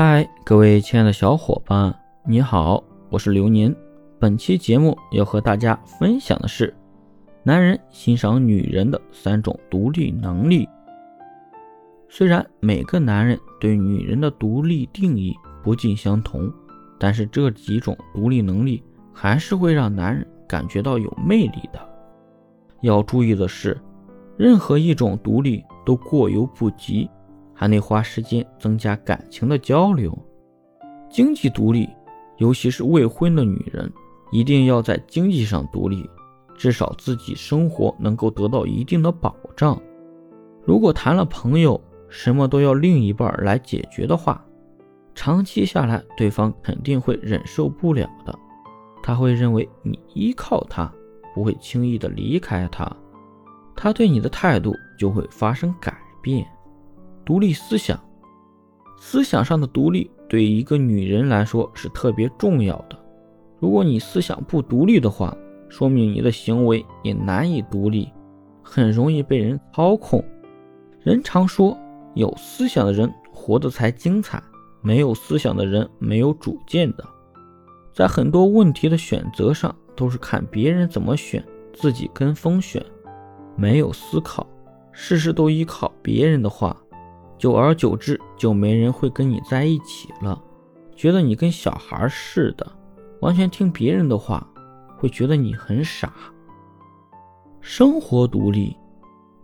嗨，各位亲爱的小伙伴，你好，我是流年。本期节目要和大家分享的是，男人欣赏女人的三种独立能力。虽然每个男人对女人的独立定义不尽相同，但是这几种独立能力还是会让男人感觉到有魅力的。要注意的是，任何一种独立都过犹不及。还得花时间增加感情的交流，经济独立，尤其是未婚的女人，一定要在经济上独立，至少自己生活能够得到一定的保障。如果谈了朋友，什么都要另一半来解决的话，长期下来，对方肯定会忍受不了的。他会认为你依靠他，不会轻易的离开他，他对你的态度就会发生改变。独立思想，思想上的独立对一个女人来说是特别重要的。如果你思想不独立的话，说明你的行为也难以独立，很容易被人操控。人常说，有思想的人活得才精彩，没有思想的人没有主见的。在很多问题的选择上，都是看别人怎么选，自己跟风选，没有思考，事事都依靠别人的话。久而久之，就没人会跟你在一起了，觉得你跟小孩似的，完全听别人的话，会觉得你很傻。生活独立，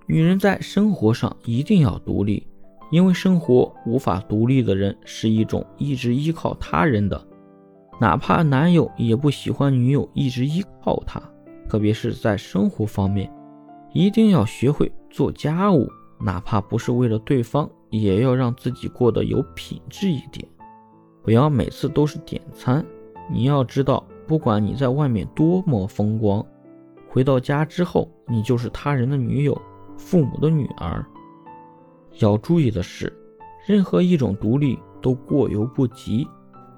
女人在生活上一定要独立，因为生活无法独立的人是一种一直依靠他人的，哪怕男友也不喜欢女友一直依靠他，特别是在生活方面，一定要学会做家务，哪怕不是为了对方。也要让自己过得有品质一点，不要每次都是点餐。你要知道，不管你在外面多么风光，回到家之后，你就是他人的女友、父母的女儿。要注意的是，任何一种独立都过犹不及，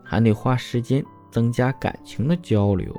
还得花时间增加感情的交流。